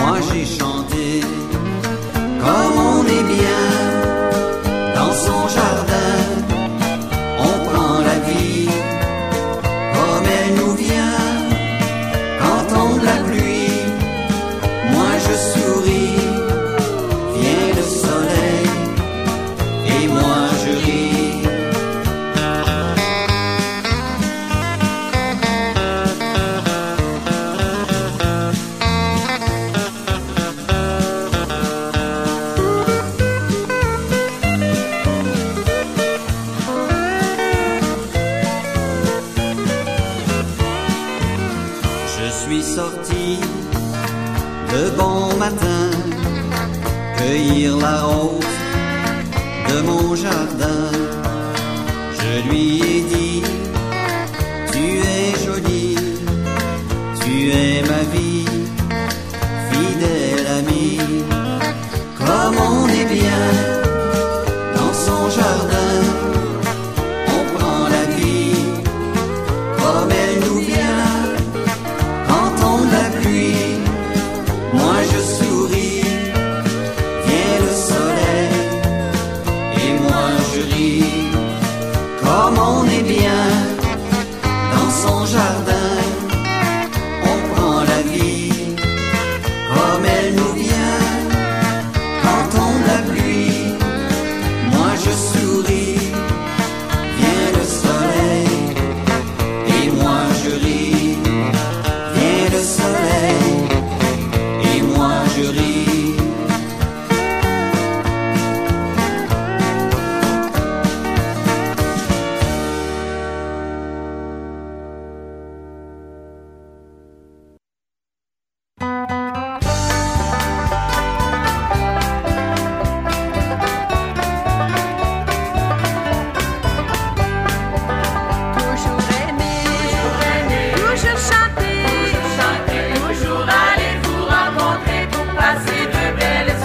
moi j'ai chanté comme on est bien dans son jardin.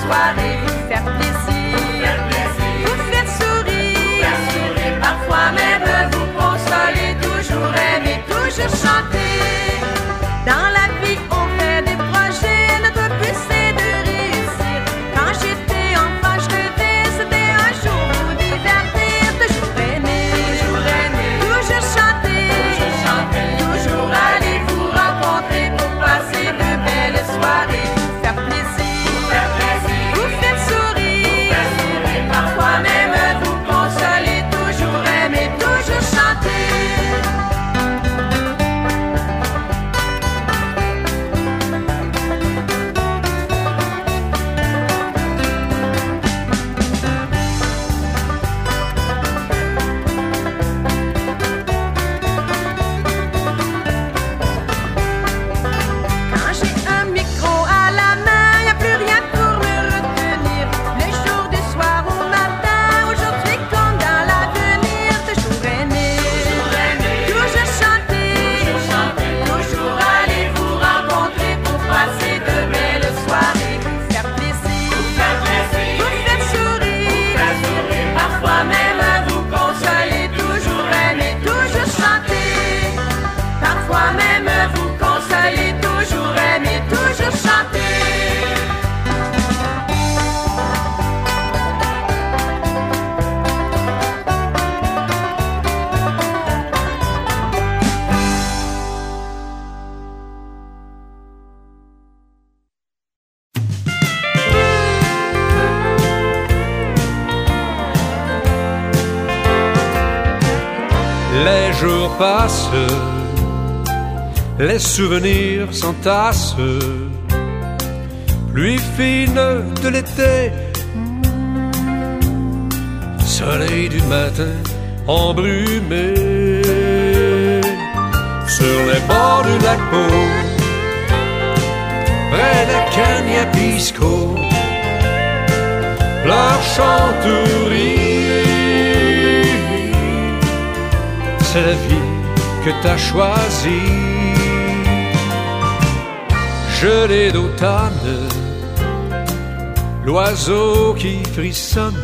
why Les jours passent, les souvenirs s'entassent. Pluie fine de l'été, soleil du matin embrumé. Sur les bords du lac Beau, près de Cagnapisco, pleure, chante c'est la vie que t'as choisie. Gelée d'automne, l'oiseau qui frissonne,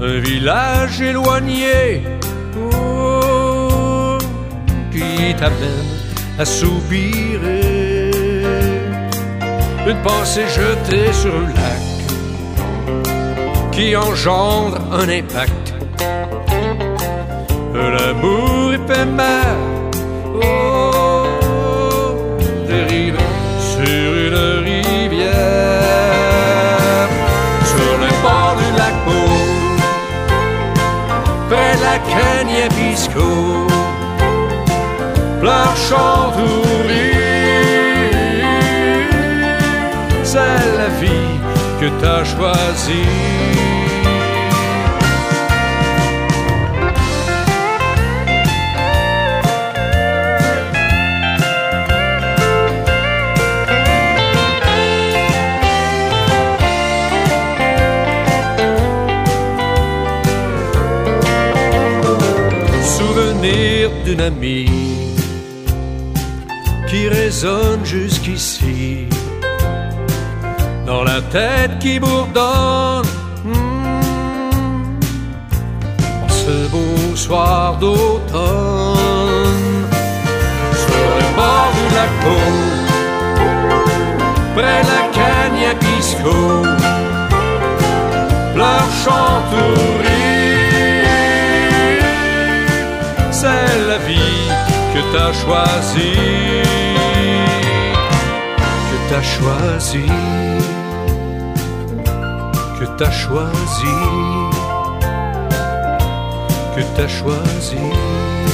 un village éloigné oh, qui t'amène à soupirer, une pensée jetée sur le lac qui engendre un impact. L'amour éphémère, oh, dérive sur une rivière, sur le bord du lac Pau, près la Pisco, pleure, chante c'est la vie que t'as choisie. D'une amie qui résonne jusqu'ici. Dans la tête qui bourdonne hmm, en ce beau soir d'automne. Sur le bord du lac près de la Cagna Pisco pleure t'as choisie, que t'as choisi, que t'as choisi, que t'as choisi.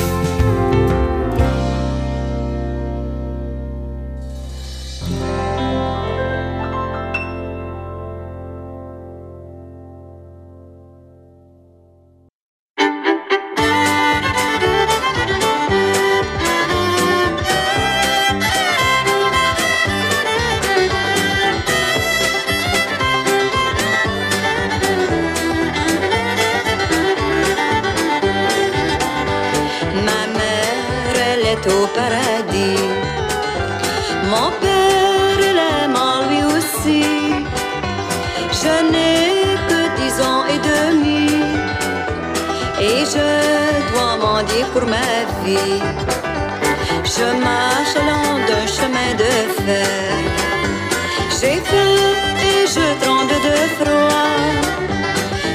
pour ma vie. Je marche long d'un chemin de fer. J'ai faim et je tremble de froid.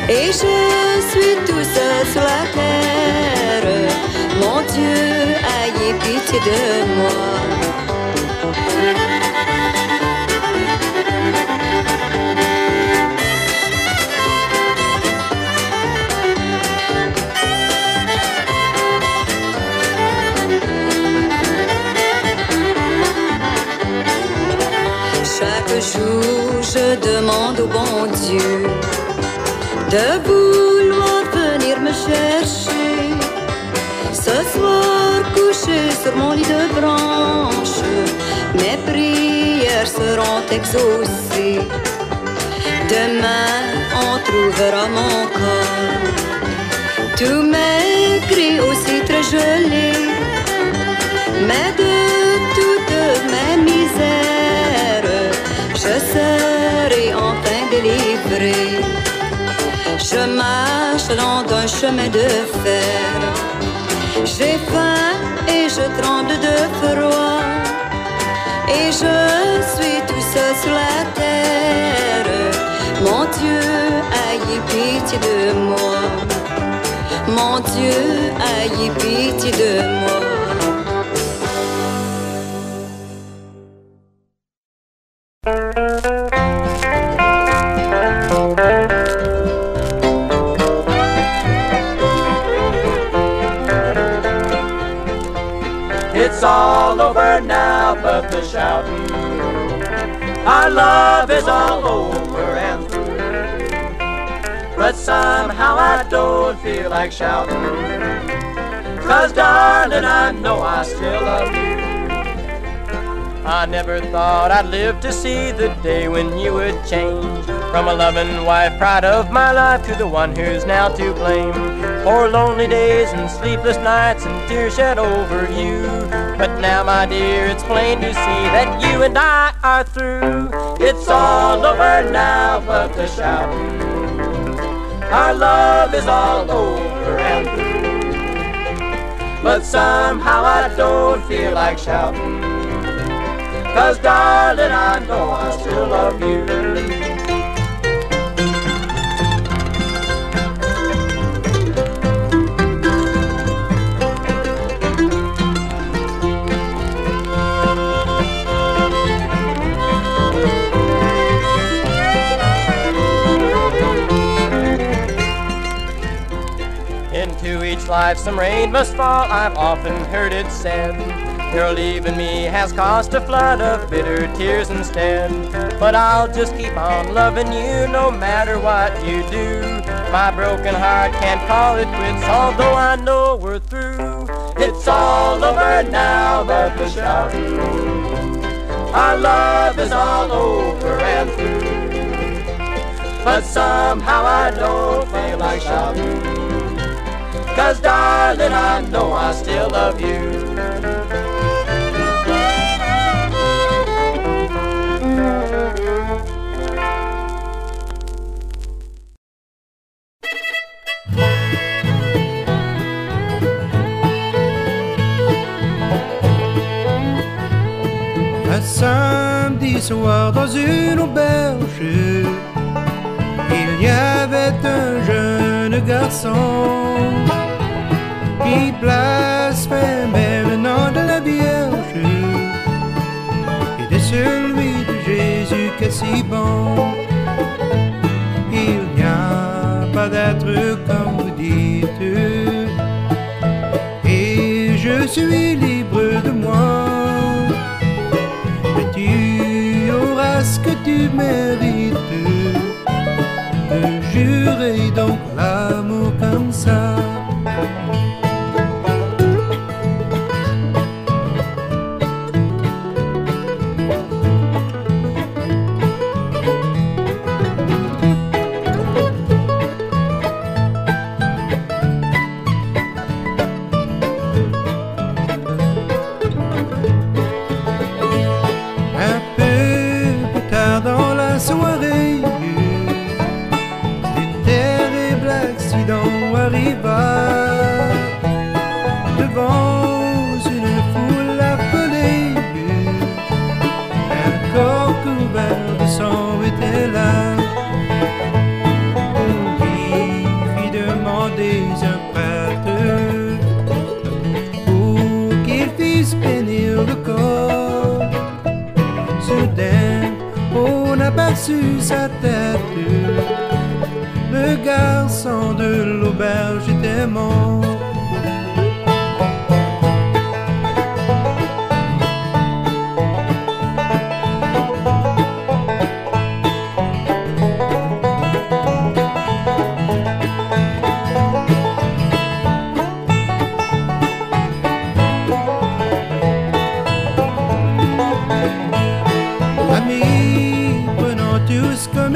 Et je suis tout seul sur la terre. Mon Dieu, ayez pitié de moi. sur mon lit de branches, mes prières seront exaucées. Demain, on trouvera mon corps, tous mes cris aussi très gelés, mais de toutes mes misères, je serai enfin délivrée. Je marche dans un chemin de fer. J'ai faim je tremble de froid et je suis tout seul sur la terre. Mon Dieu, ayez pitié de moi. Mon Dieu, ayez pitié de moi. It's all over now but the shouting. Our love is all over and through. But somehow I don't feel like shouting. Cause darling, I know I still love you. I never thought I'd live to see the day when you would change from a loving wife, pride of my life, to the one who's now to blame for lonely days and sleepless nights and tears shed over you. But now, my dear, it's plain to see that you and I are through. It's all over now, but the shouting. Our love is all over and through. But somehow I don't feel like shouting. Cause darling, I know I still love you. Into each life some rain must fall, I've often heard it said. Your leaving me has caused a flood of bitter tears instead. But I'll just keep on loving you no matter what you do. My broken heart can't call it quits, although I know we're through. It's all over now, but the shouting. Our love is all over and through. But somehow I don't feel like shouting. Cause darling, I know qui blasphémait le nom de la Vierge et de celui de Jésus qui est si bon. Il n'y a pas d'être comme vous dites, et je suis libre de moi. ce que tu mérites de jurer donc l'amour sur sa tête. Le garçon de l'auberge était mort.